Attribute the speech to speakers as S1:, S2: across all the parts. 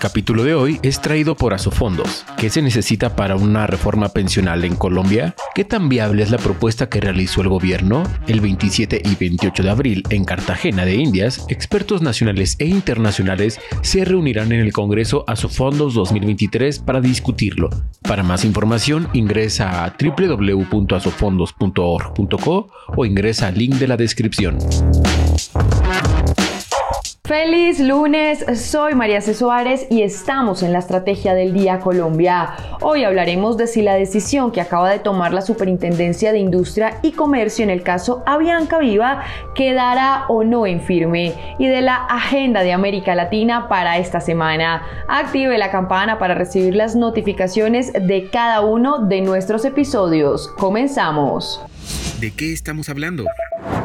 S1: capítulo de hoy es traído por Asofondos. ¿Qué se necesita para una reforma pensional en Colombia? ¿Qué tan viable es la propuesta que realizó el gobierno? El 27 y 28 de abril en Cartagena de Indias, expertos nacionales e internacionales se reunirán en el Congreso Asofondos 2023 para discutirlo. Para más información ingresa a www.asofondos.org.co o ingresa al link de la descripción.
S2: Feliz lunes, soy María C. Suárez y estamos en la Estrategia del Día Colombia. Hoy hablaremos de si la decisión que acaba de tomar la Superintendencia de Industria y Comercio en el caso Avianca Viva quedará o no en firme y de la agenda de América Latina para esta semana. Active la campana para recibir las notificaciones de cada uno de nuestros episodios. Comenzamos.
S1: ¿De qué estamos hablando?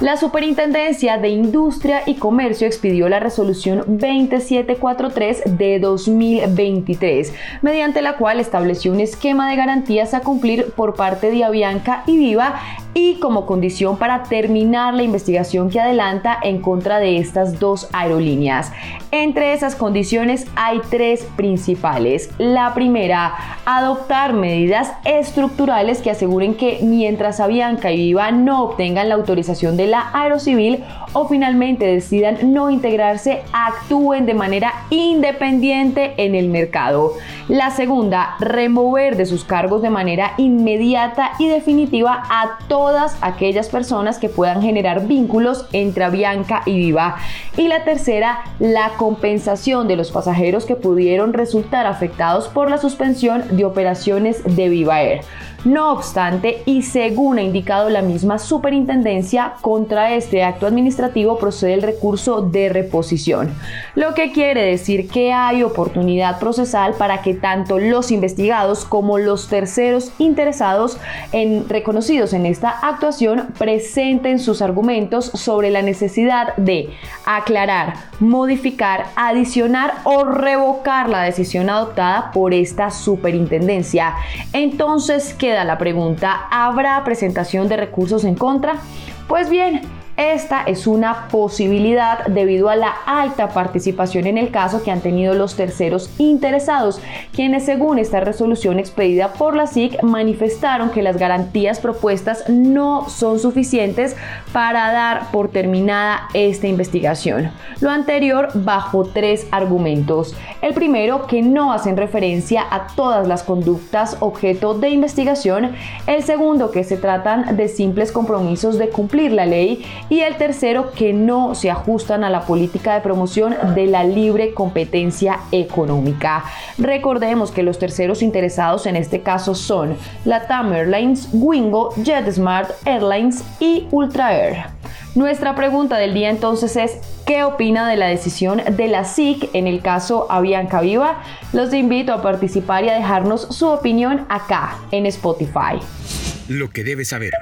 S2: La Superintendencia de Industria y Comercio expidió la resolución 2743 de 2023, mediante la cual estableció un esquema de garantías a cumplir por parte de Avianca y Viva y como condición para terminar la investigación que adelanta en contra de estas dos aerolíneas. Entre esas condiciones hay tres principales. La primera, adoptar medidas estructurales que aseguren que mientras Avianca y Viva no obtengan la autorización de la Aerocivil o finalmente decidan no integrarse, actúen de manera independiente en el mercado. La segunda, remover de sus cargos de manera inmediata y definitiva a todas aquellas personas que puedan generar vínculos entre Avianca y Viva. Y la tercera, la compensación de los pasajeros que pudieron resultar afectados por la suspensión de operaciones de Viva Air. No obstante, y según ha indicado la misma superintendencia, contra este acto administrativo procede el recurso de reposición, lo que quiere decir que hay oportunidad procesal para que tanto los investigados como los terceros interesados en, reconocidos en esta actuación presenten sus argumentos sobre la necesidad de aclarar, modificar, adicionar o revocar la decisión adoptada por esta superintendencia. Entonces queda la pregunta, ¿habrá presentación de recursos en contra? Pues bien, esta es una posibilidad debido a la alta participación en el caso que han tenido los terceros interesados, quienes según esta resolución expedida por la SIC manifestaron que las garantías propuestas no son suficientes para dar por terminada esta investigación. Lo anterior bajo tres argumentos. El primero, que no hacen referencia a todas las conductas objeto de investigación. El segundo, que se tratan de simples compromisos de cumplir la ley y el tercero que no se ajustan a la política de promoción de la libre competencia económica. Recordemos que los terceros interesados en este caso son Latam Airlines, Wingo, JetSmart Airlines y Ultra Air. Nuestra pregunta del día entonces es, ¿qué opina de la decisión de la SIC en el caso Avianca Viva? Los invito a participar y a dejarnos su opinión acá en Spotify
S1: lo que debes saber.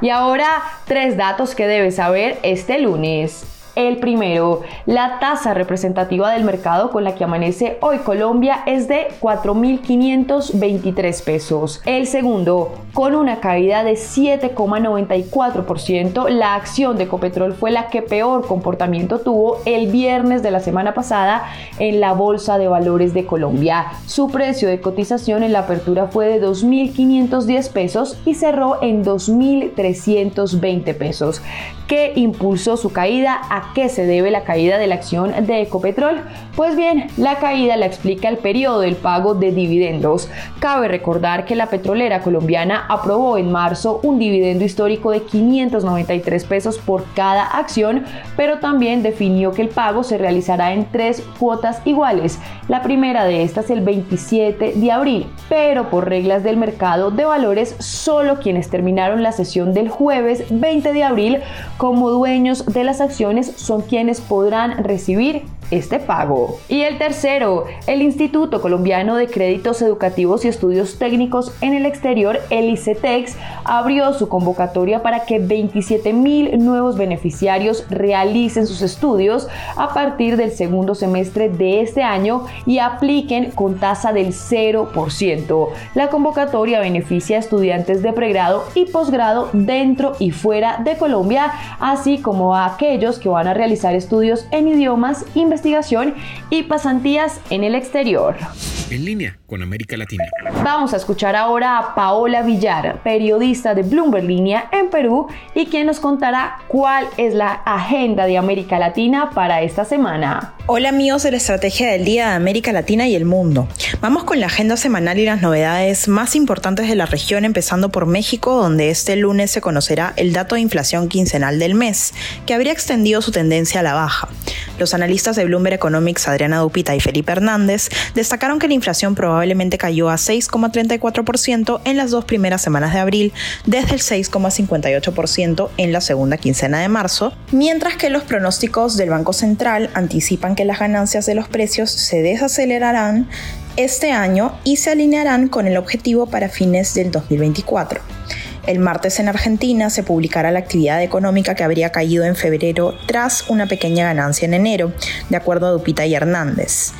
S2: Y ahora, tres datos que debes saber este lunes. El primero, la tasa representativa del mercado con la que amanece hoy Colombia es de 4.523 pesos. El segundo, con una caída de 7,94%, la acción de Ecopetrol fue la que peor comportamiento tuvo el viernes de la semana pasada en la Bolsa de Valores de Colombia. Su precio de cotización en la apertura fue de 2.510 pesos y cerró en 2.320 pesos. ¿Qué impulsó su caída? ¿A qué se debe la caída de la acción de Ecopetrol? Pues bien, la caída la explica el periodo del pago de dividendos. Cabe recordar que la petrolera colombiana aprobó en marzo un dividendo histórico de 593 pesos por cada acción, pero también definió que el pago se realizará en tres cuotas iguales. La primera de estas el 27 de abril, pero por reglas del mercado de valores, solo quienes terminaron la sesión del jueves 20 de abril como dueños de las acciones son quienes podrán recibir este pago. Y el tercero, el Instituto Colombiano de Créditos Educativos y Estudios Técnicos en el Exterior, el ICETEX, abrió su convocatoria para que 27 mil nuevos beneficiarios realicen sus estudios a partir del segundo semestre de este año y apliquen con tasa del 0%. La convocatoria beneficia a estudiantes de pregrado y posgrado dentro y fuera de Colombia, así como a aquellos que van a realizar estudios en idiomas, investigación investigación y pasantías en el exterior.
S1: En línea con América Latina.
S2: Vamos a escuchar ahora a Paola Villar, periodista de Bloomberg Línea en Perú y quien nos contará cuál es la agenda de América Latina para esta semana.
S3: Hola amigos de la Estrategia del Día de América Latina y el Mundo. Vamos con la agenda semanal y las novedades más importantes de la región, empezando por México, donde este lunes se conocerá el dato de inflación quincenal del mes, que habría extendido su tendencia a la baja. Los analistas de Bloomberg Economics, Adriana Dupita y Felipe Hernández, destacaron que la inflación probablemente cayó a 6,34% en las dos primeras semanas de abril, desde el 6,58% en la segunda quincena de marzo, mientras que los pronósticos del Banco Central anticipan que las ganancias de los precios se desacelerarán este año y se alinearán con el objetivo para fines del 2024. El martes en Argentina se publicará la actividad económica que habría caído en febrero tras una pequeña ganancia en enero, de acuerdo a Dupita y Hernández.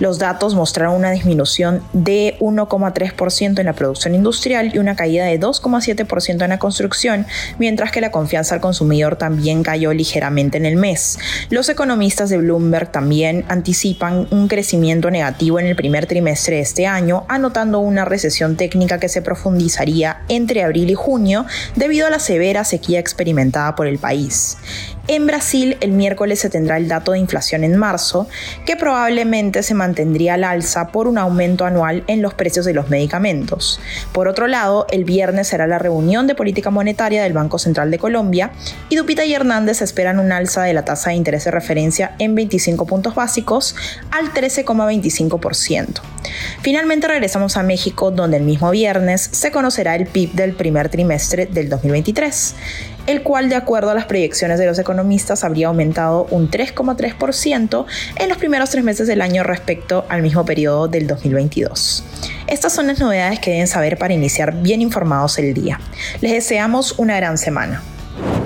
S3: Los datos mostraron una disminución de 1,3% en la producción industrial y una caída de 2,7% en la construcción, mientras que la confianza al consumidor también cayó ligeramente en el mes. Los economistas de Bloomberg también anticipan un crecimiento negativo en el primer trimestre de este año, anotando una recesión técnica que se profundizaría entre abril y junio debido a la severa sequía experimentada por el país. En Brasil, el miércoles se tendrá el dato de inflación en marzo, que probablemente se mantendría al alza por un aumento anual en los precios de los medicamentos. Por otro lado, el viernes será la reunión de política monetaria del Banco Central de Colombia y Dupita y Hernández esperan un alza de la tasa de interés de referencia en 25 puntos básicos al 13,25%. Finalmente regresamos a México, donde el mismo viernes se conocerá el PIB del primer trimestre del 2023 el cual de acuerdo a las proyecciones de los economistas habría aumentado un 3,3% en los primeros tres meses del año respecto al mismo periodo del 2022. Estas son las novedades que deben saber para iniciar bien informados el día. Les deseamos una gran semana.